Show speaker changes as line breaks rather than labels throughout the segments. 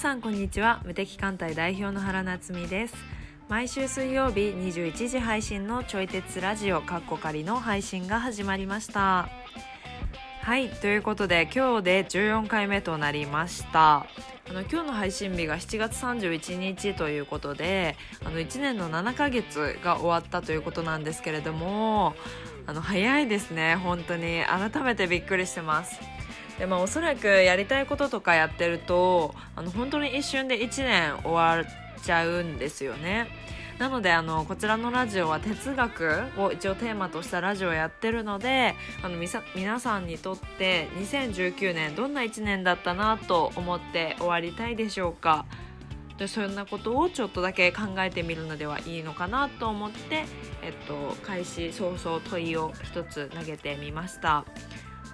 さんこんにちは。無敵艦隊代表の原夏実です。毎週水曜日21時配信のちょい鉄ラジオカッコ仮の配信が始まりました。はいということで今日で14回目となりました。あの今日の配信日が7月31日ということであの1年の7ヶ月が終わったということなんですけれどもあの早いですね本当に。改めてびっくりしてます。でまあおそらくやりたいこととかやってるとあの本当に一瞬で1年終わっちゃうんですよねなのであのこちらのラジオは哲学を一応テーマとしたラジオをやってるのであのみさ皆さんにとって2019年どんな1年だったなと思って終わりたいでしょうかでそんなことをちょっとだけ考えてみるのではいいのかなと思って、えっと、開始早々問いを一つ投げてみました。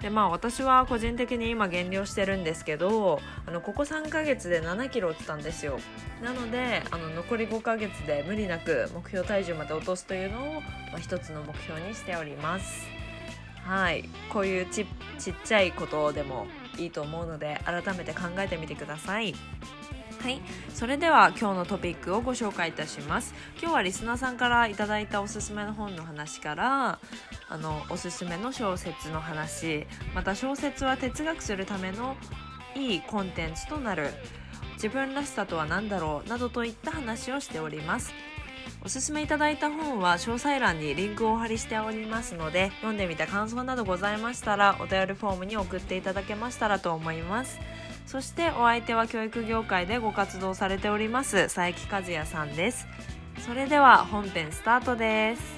でまあ私は個人的に今減量してるんですけどあのここ3ヶ月で7キロ落ちたんですよ。なのであの残り5ヶ月で無理なく目標体重まで落とすというのを、まあ、一つの目標にしております。はい。こういうちちっちゃいことでもいいと思うので改めて考えてみてください。はい。それでは今日のトピックをご紹介いたします。今日はリスナーさんからいただいたおすすめの本の話からあのおすすめの小説の話。また小説は哲学するためのいいコンテンツとなる。自分らしさとは何だろう？などといった話をしております。おすすめいただいた本は詳細欄にリンクをお貼りしておりますので読んでみた感想などございましたらお便りフォームに送っていただけましたらと思います。そしてお相手は教育業界でご活動されております佐伯和也さんです。それでは本編スタートです。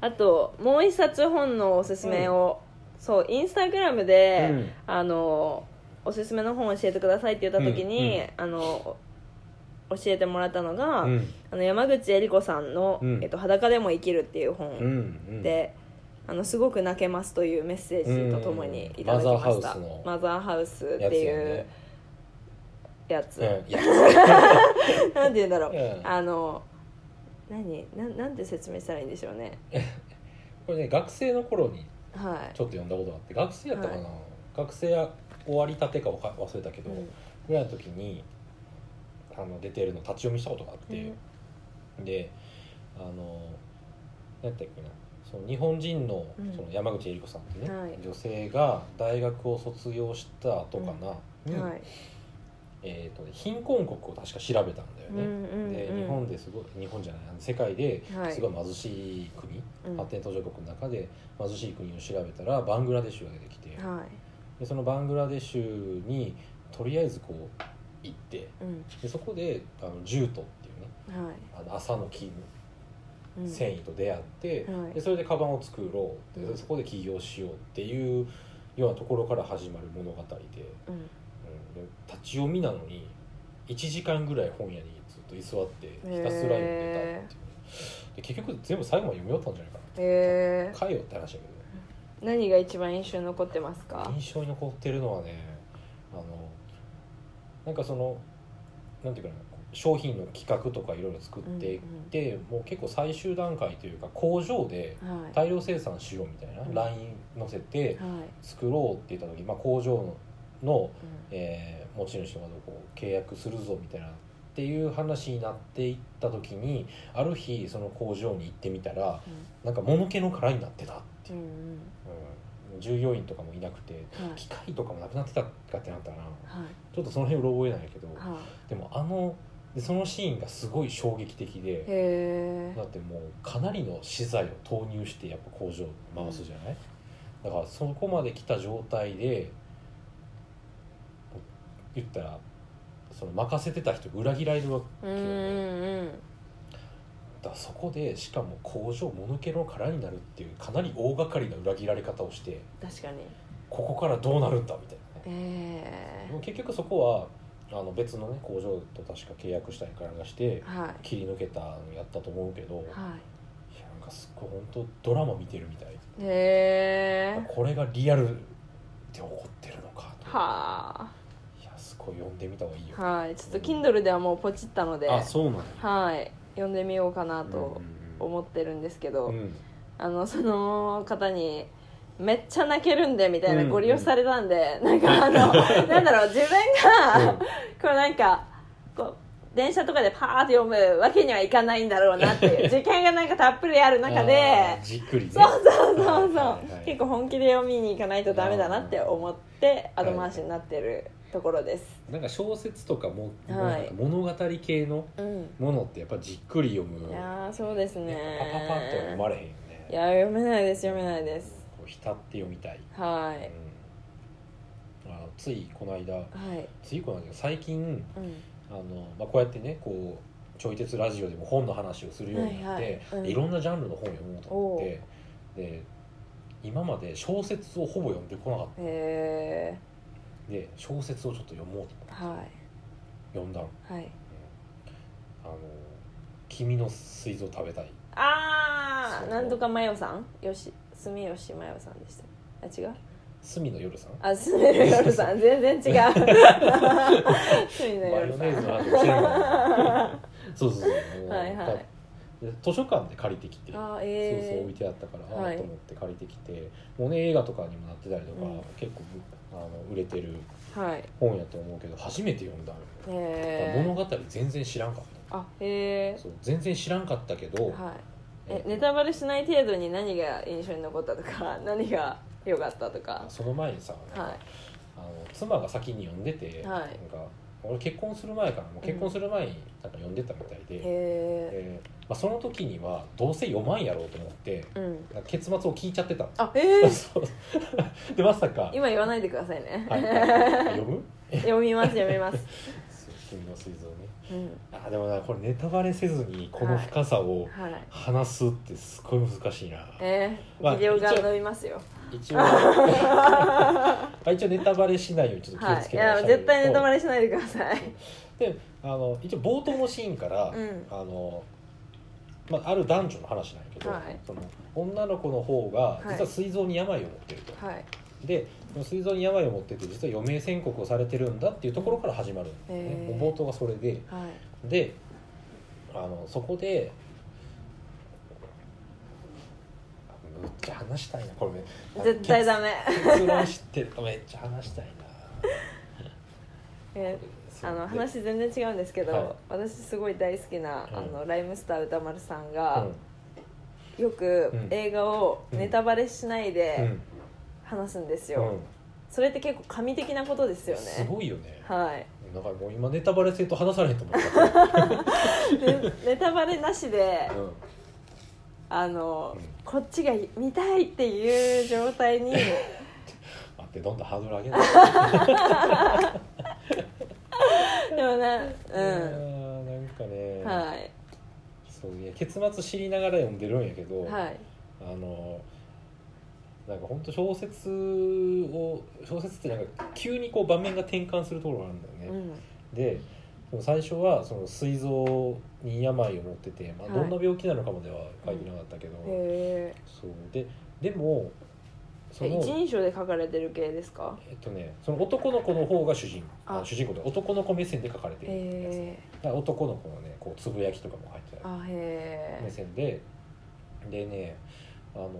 あともう一冊本のおすすめを、うん、そうインスタグラムで、うん、あのおすすめの本を教えてくださいって言った時に、うん、あの教えてもらったのが、あの山口恵理子さんの、えっと「裸でも生きる」っていう本で、あのすごく泣けますというメッセージとともにいただきました、マザーハウスっていうやつ、ね、なんて言うんだろう、うん、あの何？ななんて説明したらいいんでしょうね。
これね学生の頃にちょっと読んだことがあって、はい、学生やったかな、はい、学生や終わりたてか忘れたけど、うん、ぐらいの時にあの出てるの立ち読みしたことがあって、うん、であの何やったっけな？その日本人のその山口恵理子さんってね、はい。女性が大学を卒業した後かな？に、はいえーとね貧困国を確か調べたんだよね。うんうんうん。で日本ですごい日本じゃない世界ですごい貧しい国、うん。発展途上国の中で貧しい国を調べたらバングラデシュが出てきて
はい。
でそのバングラデシュにとりあえずこう行って
うん。
でそこであのジュートっていうね
はい。
あの朝の勤務繊維と出会って、
うんはい、
でそれでカバンを作ろうでそこで起業しようっていうようなところから始まる物語で,、
うん、うん、
で立ち読みなのに1時間ぐらい本屋にずっと居座ってひたすら読んでたっていう。で結局全部最後まで読み終わったんじゃないかな。
へ
えー、よって話だけど。
何が一番印象に残ってますか？
印象に残ってるのはねあのなんかそのなんていうかな商品の企画とかいろいろ作っていって、うんうん、もう結構最終段階というか工場で大量生産しようみたいな、はい、ライン乗せて作ろうって言った時、まあ、工場のの、うん、えー、持ち主とかとこう契約するぞみたいなっていう話になっていった時にある日その工場に行ってみたら、うん、なんか物気の殻になってたっていう、うん、うん、従業員とかもいなくて、はい、機械とかもなくなってたかってなったら、はい、ちょっとその辺うろ覚えないけど、はい、でもあのでそのシーンがすごい衝撃的でだってもうかなりの資材を投入してやっぱ工場を回すじゃない、うん、だからそこまで来た状態で言ったらその任せてた人裏切られるわけ。よね、うんうん、だそこでしかも工場もぬけの殻になるっていうかなり大掛かりな裏切られ方をして
確かに。
ここからどうなるんだみたい
な。ね、
えー、結局そこはあの別のね工場と確か契約したりからがして切り抜けたのやったと思うけど、はい、いやなんかすごい本当ドラマ見てるみたい。
へえ
これがリアルで起こってるのか
と。はあ
ごい読んでみた方がいいよ。
はい。ちょっと Kindle ではもうポチったので、
あそうなん
はい。読んでみようかなと思ってるんですけど、うん、あのその方にめっちゃ泣けるんでみたいな
うん
ご利用されたんで、なんかあの なんだろう自分が、
うん。
こうなんかこう電車とかでパーって読むわけにはいかないんだろうなっていう 時間がなんかたっぷりある中で
じっくりね。
そうそうそうそう、
はいはいはい。
結構本気で読みに行かないとダメだなって思って後回しになってるところです、
なんか小説とかも、
はい。
物語系の
うん。
ものってやっぱじっくり読む。
いやーそうですね。
パパパッと読まれへんよね。
いや読めないです読めないです。
こう浸って読みたい、
はい。
うん、あのついこの間
はい。
ついこの間最近
うん。
あの、まあ、こうやってねこうちょい鉄ラジオでも本の話をするようになって、
はいはい。うん。
いろんなジャンルの本を読もうと思ってで今まで小説をほぼ読んでこなかっ
へ
たで小説をちょっと読もうと
えは
読んだの。
いはい「
あの君の水蔵食べたい。
ああなんとかマヨさん？よし住吉マヨさんでした。あ違う？
隅の夜さん」
あ住める夜さん。全然違う。住の夜さん。
そうそうそう。
はいはい
で図書館で借りてきて
あー
そうそう
え
置いてあったから、あ
はい
あと思って借りてきてもうね映画とかにもなってたりとか、
うん
結構あの売れてる
ー、はい。
本やと思うけど初めて読んだのよ、
へ
物
え
語全然知らんかっ
あへえ
たそう全然知らんかったけど、
はい。えネタバレしない程度に何が印象に残ったとか 何が良かったとか。
その前にさ、
はい。
あの妻が先に読んでて、
はい。
なんか俺結婚する前からもう結婚する前になんか読んでたみたいで、
へえ
でまあ、その時にはどうせ読まんやろうと思って
うん。
結末を聞いちゃってたの。
あええ
そう。でまさか。
今言わないでくださいね、
はい。は い読む？
読みます読みます。
君の水蔵ね。
うん。
あでもなこれネタバレせずにこの深さを
はい。
話すってすごい難しいな、
えー
まあ
ビデオが伸びますよ
一応。ま あ一応ネタバレしないようにちょっと気を
はい。い
つけながら
や絶対ネタバ
レ
レしないでください。
であの一応冒頭のシーンから、
うん。
あのまあ、ある男女の話なんやけど、
はい。
その女の子の方が
い。
実は膵臓に病を持ってると、
はい。
で膵臓に病を持ってて実は余命宣告をされてるんだっていうところから始まるね、
へー。
冒頭がそれで。
はい。
であのそこでむっちゃ話したいな。これね
絶対ダメ。
結論知ってる。とめっちゃ話したいな。
えあの話全然違うんですけど、
はい。
私すごい大好きな、
うん。
あのライムスター歌丸さん
う
が
ん、
よく
うん。
映画をネタバレしないで
うん。
話すんですよ、
うん。
それって結構神的なことですよね。
すごいよね。
はい。
だからもう今ネタバレせんと話されへんと思った、
で ネタバレなしで
うん
あの、
うん。
こっちが見たいっていう状態に。
待ってどんどんハードル上げな。い
でもね
う
うん
んなんかね、
はい。
そういや結末知りながら読んでるんやけど、
はい。
あのなんか本当小説を小説ってなんか急にこう場面が転換するところがあるんだよね、
うん。
でその最初はその膵臓に病を持ってて、まあ、
はい。
どんな病気なのかまでは書いてなかったけど、
へ
そう。ででもその
え一人称で書かれてる系ですか？
えっとねその男の子の方が主人。
あ。
あ主人公で男の子目線で書かれてるやつ
へ
だから男の子のねこうつぶやきとかも入って
あへ
目
え
線で。でねあの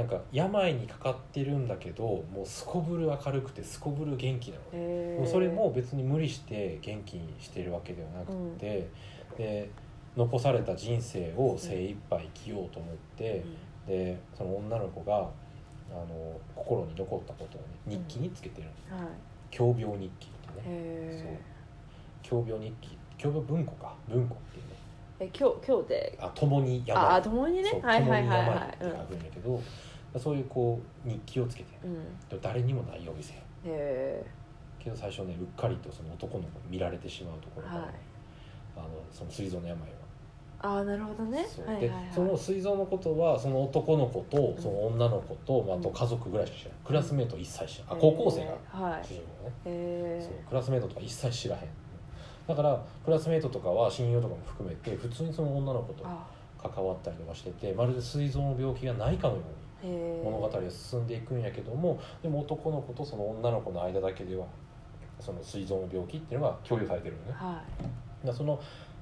なんか病にかかってるんだけどもうすこぶる明るくてすこぶる元気なの。ね
へ
もうそれも別に無理して元気にしてるわけではなくて、で残された人生を精一杯生きようと思って、でその女の子があの心に残ったことをね日記につけてるの、
はい。
共病日記ってね。
へ
共病日記共病文庫か。文庫っていうね。
ええ今日今日で？
あ共に病。
ああ共にね。
そう
はいはいはいは
って書くんだけど、そういうこう日記をつけて。
いうん。
でも誰にもないようにせへけど最初ねうっかりとその男の子に見られてしまうところから、
はい。
あのその膵臓の病は。
ああなるほどね。
そう、
はいはいはい。
でその膵臓のことはその男の子とその女の子と、まあ、あと家族ぐらいしか知らないクラスメート一切知らない、あ高校生が主人公ね、
へ
そうクラスメートとか一切知らへん。だからクラスメートとかは親友とかも含めて普通にその女の子と
あ。
関わったりとかしててまるで膵臓の病気がないかのように物語が進んでいくんやけどもでも男の子とその女の子の間だけではその膵臓の病気っていうのが共有されてるのね。
は
らその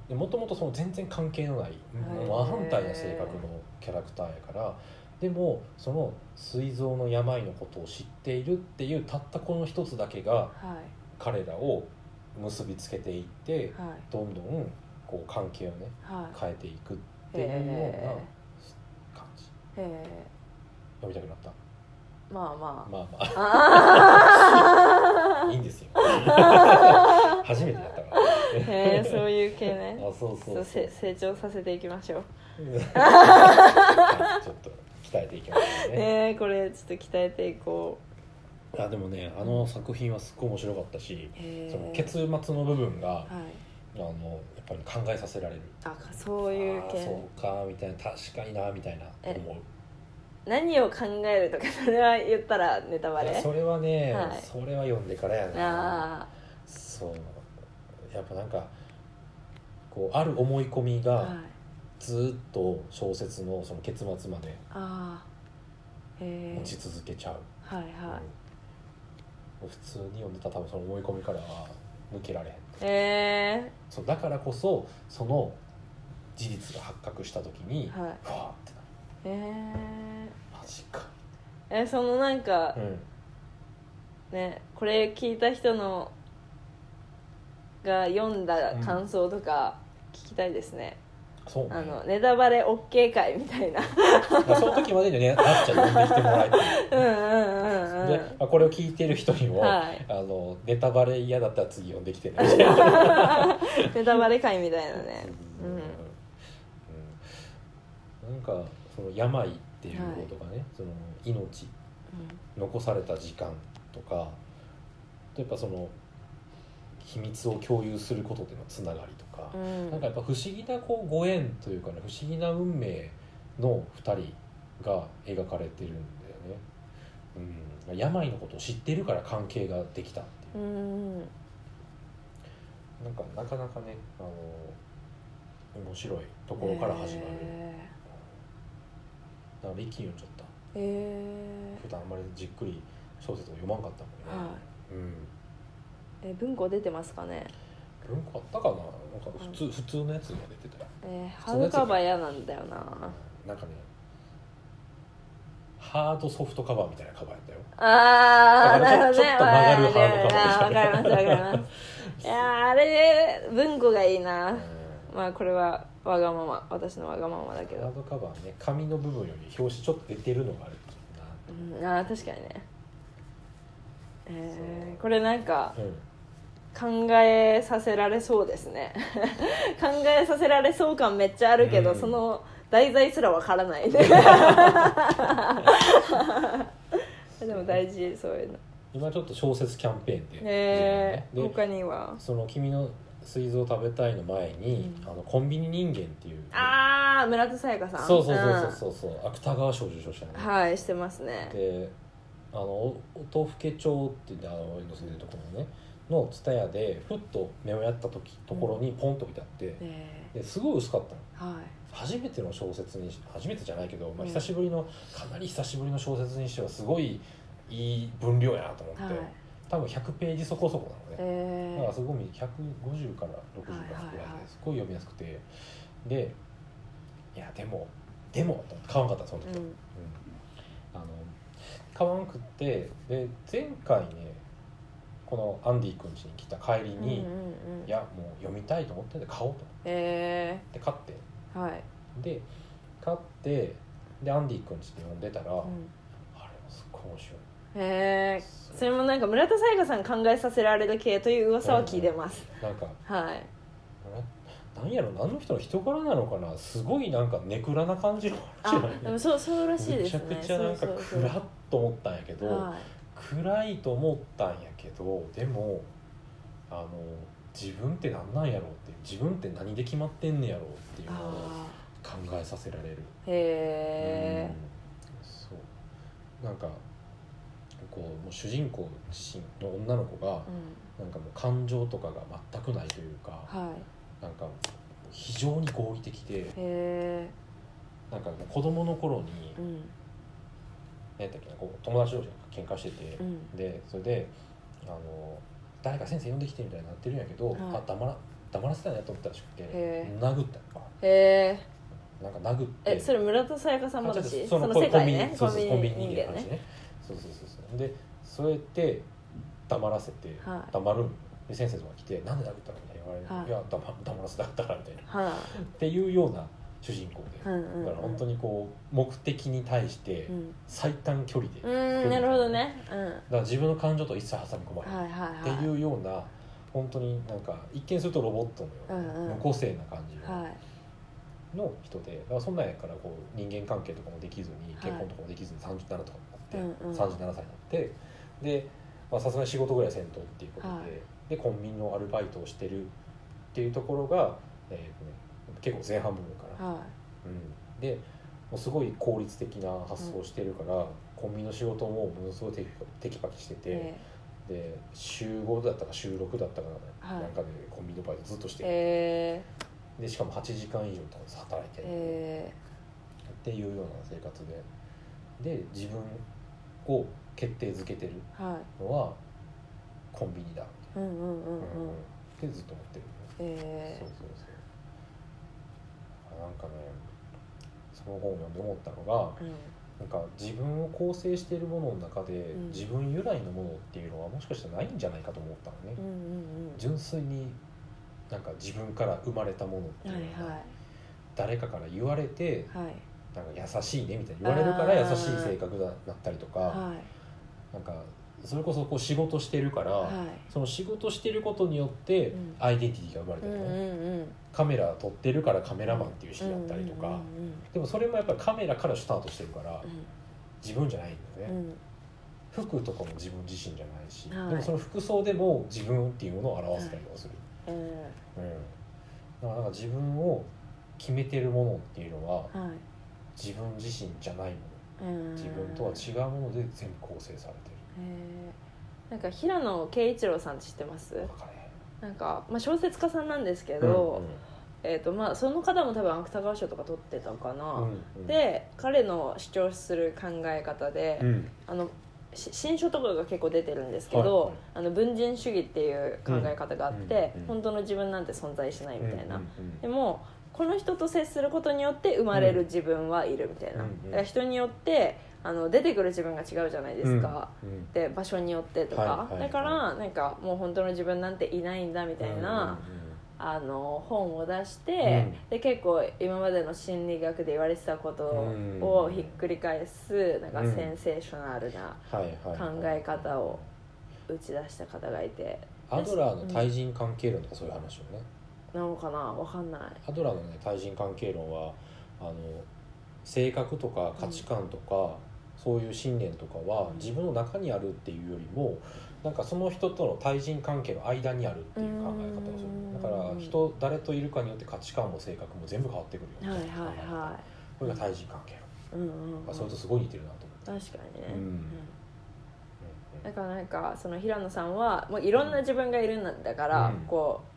もともとその全然関係のない真反対な性格のキャラクターやからでもその膵臓の病のことを知っているっていうたったこの一つだけが
はい。
彼らを結びつけていって
はい。
どんどんこう関係をね
はい。
変えていくっていうような
へ
感じ。
えへ
読みたくなった。
えまあま
まあま
あ。
あ いいんですよ。初めてだったから。
へえそういう系ね。
あそうそう
成長させていきましょう。
はいちょっと鍛えていきましょうね。
ねえこれちょっと鍛えていこ
あでもねあの作品はすっごい面白かったしその結末の部分が
はい。
あのやっぱり考えさせられる。
あそういう系。
そうかみたいな確かになみたいな
え
思う
何を考えるとかそれは言ったらネタバレ？
それはね、
はい。
それは読んでからやな。
あ
そう。やっぱなんかこうある思い込みがずっと小説のその結末まで持ち続けちゃう、
はいはい。
うん。普通に読んでたら多分その思い込みからは抜けられへん。そうだからこそその事実が発覚した時に、
はい。
ふわーって
え
マジか。
えそのなんか
うん。
ねこれ聞いた人のが読んだ感想とか聞きたいですね、
そうね。
あのネタバレ OK 会みたいな。
その時までにね なっちゃん呼んできてもらいたい
うんうんうんうん。
で、まあ、これを聞いてる人にも、
はい。
あのネタバレ嫌だったら次呼んできてね。みたいな
ネタバレ会みたいなね。うん。
うん。なんかその病っていうことがね、その命残された時間とかやっぱその秘密を共有することでのつながりとか、
うん。
なんかやっぱ不思議なこうご縁というかね不思議な運命の2人が描かれてるんだよね、うん、病のことを知ってるから関係ができたっていう。
うん。
なんかなかなかねあの面白いところから始まる、
へ
だから一気に読んじゃった。
えへ
普段あんまりじっくり小説を読まんかったもんね、
えはい。
うん。
え文庫出てますかね？
文庫あったかな？なんか普通、普通のやつが出てたよ。
えー、ハードカバー嫌なんだよな。
なんかねハードソフトカバーみたいなカバーやったよ。
ああ
だから
なるほどね。
ちょっと曲がるハードカバー
あーわかりますわかりますいやーあれ文庫がいいな。まあこれはわがまま私のわがままだけど。
ハードカバーね紙の部分より表紙ちょっと出てるのがある
うんあー確かにね。えー、これなんか
うん。
考えさせられそうですね。考えさせられそう感めっちゃあるけど、
うん。
その題材すらわからない。ね でも大事そういうの。
今ちょっと小説キャンペーンで。
へえ
で
他には？
その「君の膵臓食べたい」の前に、
うん。
あのコンビニ人間っていう。
ああ村田沙耶香さん。
そうそうそうそうそう。芥川賞受賞したよね、
はいしてますね。
であのお音更町っていうあの俺の住んでるところのねの蔦屋でふっと目をやった時ところにポンと置いてあって、
え
ですごい薄かったの。
ー、はい。
初めての小説にし初めてじゃないけど、まあ、
うん。
久しぶりの、かなり久しぶりの小説にしてはすごいいい分量やなと思って、
はい
多分100ページそこそこなのね、
えー。
だからすごい150から60からぐらいです。ごい読みやすくて。でいやでもでも買わんかったその時、
うん。
うん。あの買わんくってで前回ねこのアンディ君家に来た帰りに、
うんうんうん
いやもう読みたいと思ってんで買おうと思
え
って。買って。
ー、はい、
で買ってでアンディ君家で読んでたら、
うん、
あれもすっごい面白い
へえそれもなんか村田沙耶香さん考えさせられる系という噂は聞いてます、
なんか。
はい。
ななんやろ何の人の人柄なのかな？すごいなんかネクラな感じの話
あ
じゃない？
でもそうそうらしいで
めちゃくちゃなんか
そうそう。そう
暗っと思ったんやけど、
はい。
暗いと思ったんやけどでもあの自分って何なんやろうっていう自分って何で決まってんねやろうっていうのを
あ
考えさせられる。
ーへえ
うん。そう。なんかこうもう主人公自身の女の子が
うん。
なんかもう感情とかが全くないというか
はい。
なんか非常に合理的でなんか子供の頃に
うん。
何やったっけなこう友達同士が喧嘩してて、
うん。
でそれであの誰か先生呼んできてみたいになってるんやけど、
はい。
あ黙ら黙らせたいなと思ったらしくて
へ
殴ったの。か
へえ
なんか殴って
えそれ村田沙耶香さんもだしその世界ね
コンビニ
人間
の話ねそうそうそうそう。でそれって黙らせて
はい。
黙るんで先生とか来て「なんで殴ったの?」みたいな言われる、
はい。
い、や黙黙らせたかったから」みたいな。
は
っていうような主人公で、
いうんうん。
だから本当にこう目的に対して
うん。
最短距離で、
う
だか
んなるほどね。うん。
ら自分の感情と一切挟み込まれない、
はいはいはい。
っていうような本当になんか一見するとロボットのような、
うんうん。
無個性な感じの,、
はい。
の人でだからそんなんやからこう人間関係とかもできずに
はい。
結婚とかもできずに37とかって、
うんうん。
37歳になってでまあさすがに仕事ぐらいせんとっていうことで,、
はい。
でコンビニのアルバイトをしてるっていうところが、えー結構前半部分かな。
は
うん、でもうすごい効率的な発想をしてるから、コンビニの仕事もものすごいテキテキパキして
い
て、
え
で週5だったか週6だったか
はい。
なんかでコンビニのバイトずっとして
え
でしかも8時間以上働いて
え。
っていうような生活で。で自分を決定づけてる
ー、はい。
のはコンビニだ、
うんうんうんうん。
ってずっと思ってる、
え
そうそうそう。あなんかねその本を読んで思ったのが
ー、うん。
なんか自分を構成しているものの中で、
うん。
自分由来のものっていうのはもしかしたらないんじゃないかと思ったのね、
うんうん
純粋になんか自分から生まれたものって
うんはい
いうのが、
は
誰かから言われて
いはい
なんか優しいねみたいに言われるから優しい性格だなったりとか、
はい。
なんかそれこそこう仕事してるから、
はい。
その仕事してることによって
うん。
アイデンティティが生まれてるの
うんうん
ね、
うん。
カメラ撮ってるからカメラマンっていう式だったりとか、
うんうん
でもそれもやっぱりカメラからスタートしてるから、
うん。
自分じゃないんだよね、
うん。
服とかも自分自身じゃないし、
はい。
でもその服装でも自分っていうものを表せたりとかする、
え
うん、だからなんか自分を決めてるものっていうのは自分自身じゃないも
うん。
の自分とは違うもので全部構成されて
えー。なんか平野啓一郎さんって知ってます？なんか、まあ、小説家さんなんですけ
うん
ど、えーとまあ、その方も多分芥川賞とか取ってたかな、
うんうん、
で彼の主張する考え方で、
うん。
あのし新書とかが結構出てるんですけど、
はい。
あの文人主義っていう考え方があって、
うんうん
本当の自分なんて存在しないみたいな、
うんうん。
でもこの人と接することによって生まれる自分はいるみたいな、
うんうん。
だから人によってあの出てくる自分が違うじゃないですか、
うん。うん。
で場所によってとか、
はいはいはい。
だからなんかもう本当の自分なんていないんだみたいな、あの本を出して、
うん。
で結構今までの心理学で言われてたことをひっくり返すなんか
うん。
センセーショナルな考え方を打ち出した方がいて。
アドラーの対人関係論とかそういう話をね、
なのかな？わかんない。
アドラーのね対人関係論はあの性格とか価値観とか、そういう信念とかは
うん。
自分の中にあるっていうよりもなんかその人との対人関係の間にあるっていう考え方をす
うん。
るだから人誰といるかによって価値観も性格も全部変わってくるよ
はいはいは
これが対人関係論、
いうんうん、うん、
それとすごい似てるなと思って、
確かにね、
うん。
うん。だからなんかその平野さんはもういろんな自分がいるんだから、
うん。
こう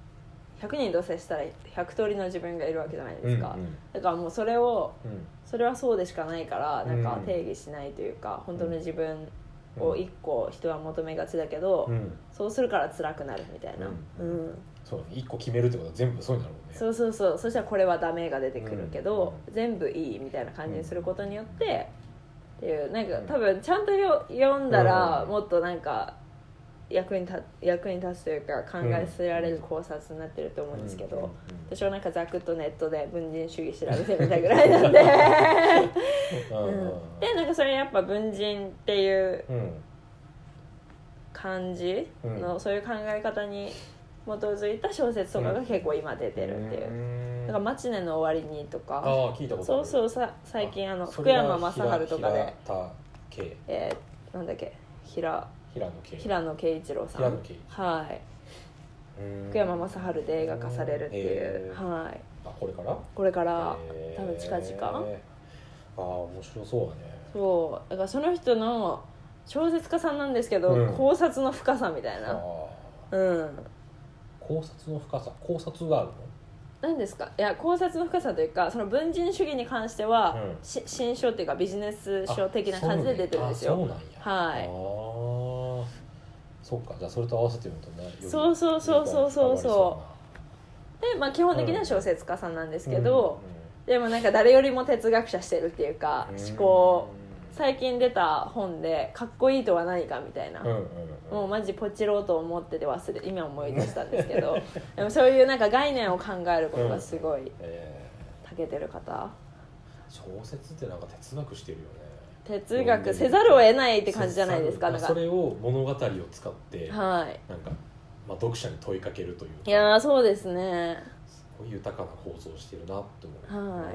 100人同棲したら100通りの自分がいるわけじゃないですか、
うんうん。
だからもうそれを
うん。
それはそうでしかないからなんか
うん。
定義しないというか、本当の自分を一個人は求めがちだけど、
うん。
そうするから辛くなるみたいな、
う
うん。ん
そう一個決めるってことは全部そうになるもんね。
そうそうそう。そしたらこれはダメが出てくるけど、
う
全部いいみたいな感じにすることによって、っていうなんか
うん。
多分ちゃんとよ読んだら、
うん。
もっとなんか役に立役に立つというか考えさせられる考察になってると思うんですけど、
うん。うん
私はなんかざくっとネットで文人主義調べてみたぐらいなんで、でなんかそれやっぱ文人っていう
うん
感じの、
うん。
そういう考え方に基づいた小説とかが結構今出てるっていう、
うん。
だから「マチネの終わりに」とか。
ああ聞いたことある。
そうそうさ最近あの福山雅治とかで。えー、なんだっけ？平
平野圭
平野啓一郎さん。はい。
うん。
福山雅治で映画化されるっていう、はい。
あこれから？
これから多分近々。
ああ面白そうだね。
そう。だからその人の小説家さんなんですけど、
うん。
考察の深さみたい
あ
な。
あ
うん。
考察の深さ。考察があるの？
何ですか？いや考察の深さというかその文人主義に関しては、
うん。
し新書っていうかビジネス書的な感じで出てるんですよ。
あそうなんや。
はい。
ああそっか。じゃあそれと合わせてみるとねより
そうそうそうそうそう。そうで、まあ、基本的には小説家さんなんですけど、でもなんか誰よりも哲学者してるっていうか思考最近出た本で「かっこいいとは何か」みたいな、
うんうんうん。
もうマジポチろうと思ってて忘れ今思い出したんですけど。でもそういうなんか概念を考えることがすごい
え
長けてる方。
ー小説ってなんか哲学してるよね。
哲学せざるを得ないって感じじゃないですか。なんか。
それを物語を使ってなんか、
はい
まあ、読者に問いかけるという
いやーそうですね。
すごい豊かな構造をしてるなって思う。
はい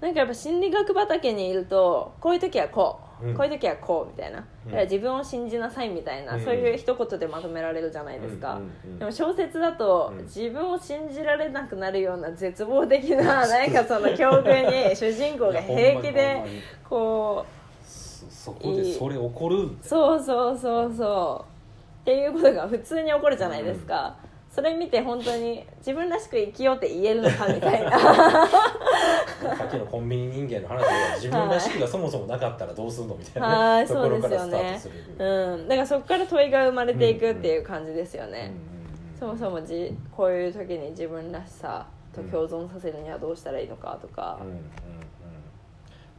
なんかやっぱ心理学畑にいるとこういう時はこう、
うん。
こういう時はこうみたいな、
うん。
だから自分を信じなさいみたいな、
うん。
そういう一言でまとめられるじゃないですか、でも小説だと、
うん。
自分を信じられなくなるような絶望的な なんかその境遇に主人公が平気でこ
そそこでそれ起こる
うそうそうそうそう。っていうことが普通に起こるじゃないですか、それ見て本当に自分らしく生きようって言えるのかみたいな。
さっきのコンビニ人間の話で自分らしくがそもそもなかったらどうすんのみたいな、
はい
ね、ところから
そうですよね
スタートする、
うん、だからそこから問いが生まれていくっていう感じですよね、そもそ
も、
もじこういう時に自分らしさと共存させるにはどうしたらいいのかとか。
うんうんうん、だ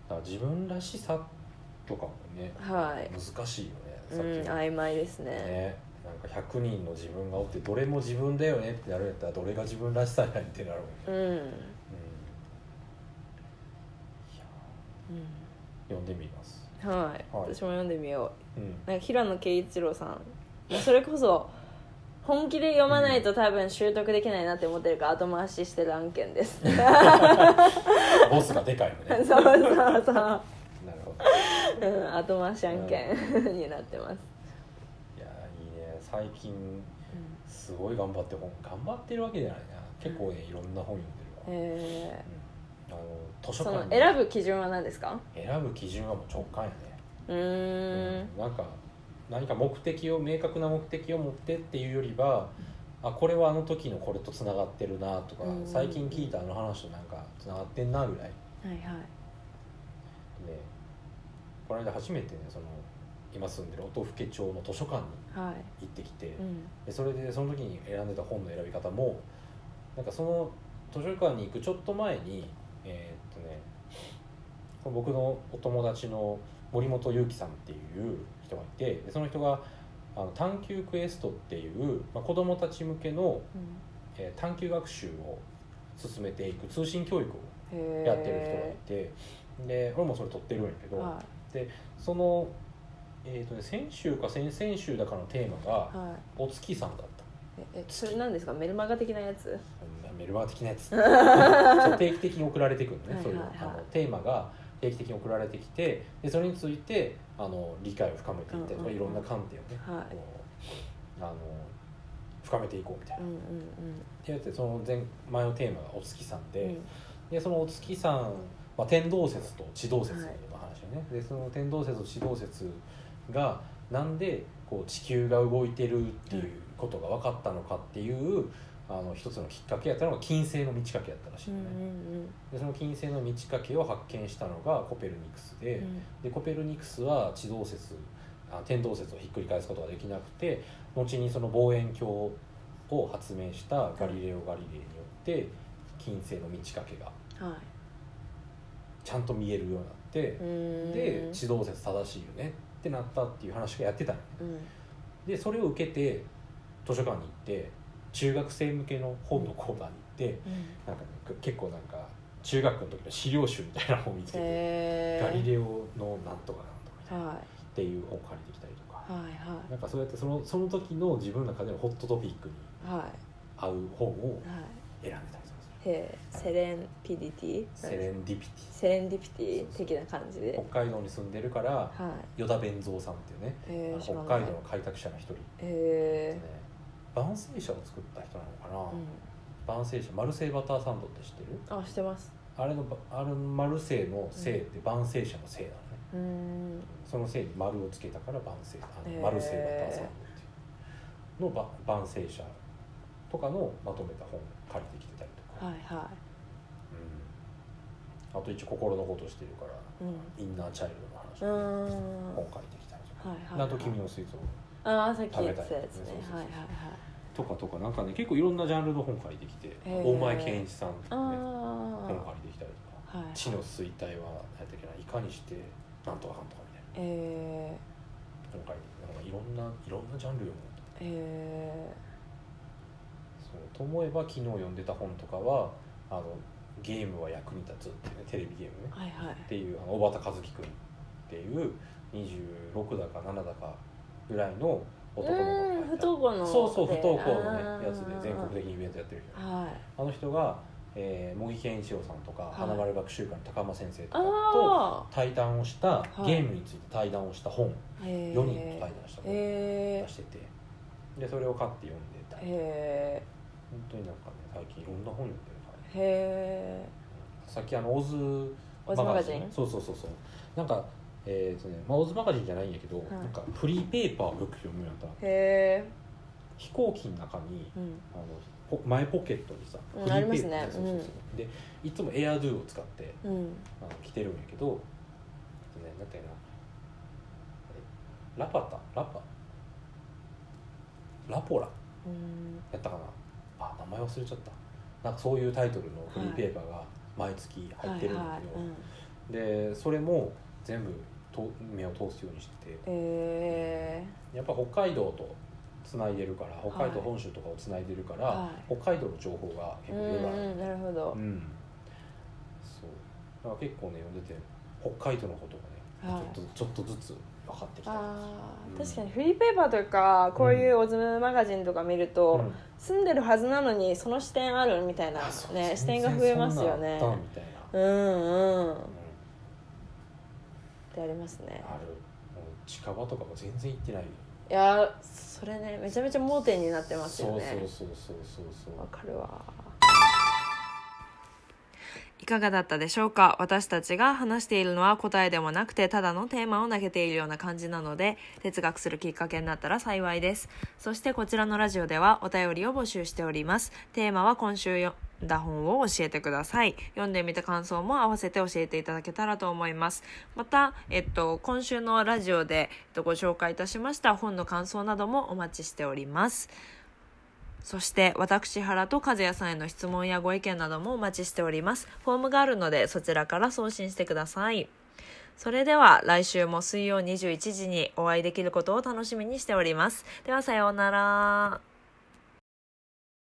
から自分らしさとかもね
はい、
難しいよね
うん曖昧ですね。
ねなんか100人の自分がおってどれも自分だよねってなるんやったらどれが自分らしさやねんってなるもんね、
うん、うん。
読んでみます、
はい、
はい。
私も読んでみよ
う。ん。
うなんか平野啓一郎さん。それこそ本気で読まないと多分習得できないなって思ってるから後回ししてる案件です。そ う
ボスがでかいのね。
そうそう、
なるほど。
うん、後回し案件 になってます、
最近すごい頑張って本頑張ってるわけじゃないな。結構ねいろんな本読んでるわ、
え
うん、あの図
ー、その
書館に
選ぶ基準は何ですか？
選ぶ基準はもう直感やね、
うーん。
うん。なんか何か目的を明確な目的を持ってっていうよりはあこれはあの時のこれとつながってるなとか、
うん
最近聞いたあの話となんかつながってんなぐらい。
はいはい。
でこの間初めてねその今住んでる音更町の図書館に
はい
行ってきて、
うん。
でそれでその時に選んでた本の選び方もなんかその図書館に行くちょっと前にえーっとね僕のお友達の森本裕樹さんっていう人がいてでその人があの探究クエストっていう、まあ、子どもたち向けの、えー探究学習を進めていく通信教育を
へ
やってる人がいてで俺もそれ取ってるんやけど、
は
その、えーっとね、先週か先々週だかのテーマが
いはい。
お月さんだった。
ええそれ何ですか？メルマガ的なやつ？
メルマガ的なやつ。そう定期的に送られてくるのね、そういう
はいはい。はい
あのテーマが定期的に送られてきてでそれについてあの理解を深めていったりとか、
うんうんうん。
いろんな観点をね、
はい。
あの深めていこうみたいな。
うんうん
ってやってその前前のテーマがお月さんで,、
うん。
でそのお月さん、まあ、天動説と地動説の話よね、でその天動説と地動説がなんでこう地球が動いてるっていうことが分かったのかっていう、あの一つのきっかけやったのが金星の満ち欠けやったらしいね、
うん
でその金星の満ち欠けを発見したのがコペルニクスで,、
うん。
でコペルニクスは地動説あ天動説をひっくり返すことができなくて後にその望遠鏡を発明したガリレオ・ガリレイによって金星の満ち欠けがちゃんと見えるようになってで地動説正しいよねってなったっていう話がやってたの。
うん。
でそれを受けて図書館に行って中学生向けの本のコーナーに行ってなんか、ね、結構なんか中学の時の資料集みたいな本を見つけて、
へ
ガリレオのなんとかなんとか
は
っていう本を借りてきたりとか、
いはい。は
なんかそうやってそのその時の自分の中でのホットトピックに
いはい。
合う本を
はい。
選んでた。りとか
へえセレンピディティ？
セレンディピテ
セレンディピティ的な感じ
ィ
で？
北海道に住んでるから
はい。
依田弁蔵さんっていうね北海道の開拓者の一人、
へえ
ね、万世車を作った人なのかな、
うん。
万世車マルセイバターサンドって知ってる？
あしてます。
あれのばあれのマルセイのセイって万世車のセイなのね、
うーん。
そのせいに丸をつけたから万世あのマルセイバターサンドっていう。のば万世車とかのまとめた本借りてきてたり
はいは
うん、あと一応心のことしてるからインナーチャイルドの話
うーん
本借りてきたりとか、
はいはいはい。
あと君の水槽
ああさっき言ってたやつね。
食べたいとかとかなんかね結構いろんなジャンルの本借りてきて大前健一さんとかね
あ
本借りてきたりとか地の衰退は何やったっけないかにしてなんとかかんとかみたいな。
え
今回なんかいろんないろんなジャンル読む
ー、え
そうと思えば昨日読んでた本とかはあのゲームは役に立つっていうねテレビゲームね。
ー、はいはい。
っていうあの小畑和樹君っていう26だか7だかぐらいの男の子が
不登校の
そうそう不登校のねやつで全国的にイベントやってる人。
はい。
あの人が、えー、茂木健一郎さんとか、
い。
花丸学習会の高間先生とかと
あ
対談をした、
い。
ゲームについて対談をした本
あ4
4人と対談した本を
え
出してて。でそれを買って読んでた。
ー、
り
へ
本当になんかね最近いろんな本読んでるから、
ーへ
さっきあのオズ
マガジン？
そうそうそうそう。なんかえーとねまあ、オズマガジンじゃないんやけど、
い。
なんかフリーペーパーをよく読むようになった。
ー。へ
飛行機の中に
ーうん。
あのポ前ポケットにさ
うん
フリーペーパー
ね。
そうそうそう。でいつもエアドゥを使って
うん。
あの着てるんやけど、えっとね、なんていうの？えラパタ？ラパ？ラポラ？
うん。
やったかな？あ名前忘れちゃった。なんかそういうタイトルのフリーペーパーが毎月入ってるんだ
はい
けど、でそれも全部と目を通すようにしてて。
え
やっぱ北海道とつないでるから北海道
はい
本州とかをつないでるから、
はい。
北海道の情報が
ー、
結構いろいろある、
うんなるほど、
うん。そう。だから結構ね読んでて北海道のことがね、
はい。
ちょっとちょっとずつ分かってきた。
あ
うん。
ー確かにフリーペーパーとかこういうオズムマガジンとか見ると、
うん。
住んでるはずなのにその視点あるみたいなね視点が増えますよね。うんうんっ
うん
てありますね。
ある。近場とかも全然行ってない。
いやそれねめちゃめちゃ盲点になってます
そう
よね。
そうそうそうそうそう
わかるわ
いかがだったでしょうか？私たちが話しているのは答えでもなくてただのテーマを投げているような感じなので哲学するきっかけになったら幸いです。そしてこちらのラジオではお便りを募集しております。テーマは今週読んだ本を教えてください。読んでみた感想も合わせて教えていただけたらと思います。また、えっと、今週のラジオで、えっと、ご紹介いたしました本の感想などもお待ちしております。そして私原と和也さんへの質問やご意見などもお待ちしております。フォームがあるのでそちらから送信してください。それでは来週も水曜21時にお会いできることを楽しみにしております。ではさようなら。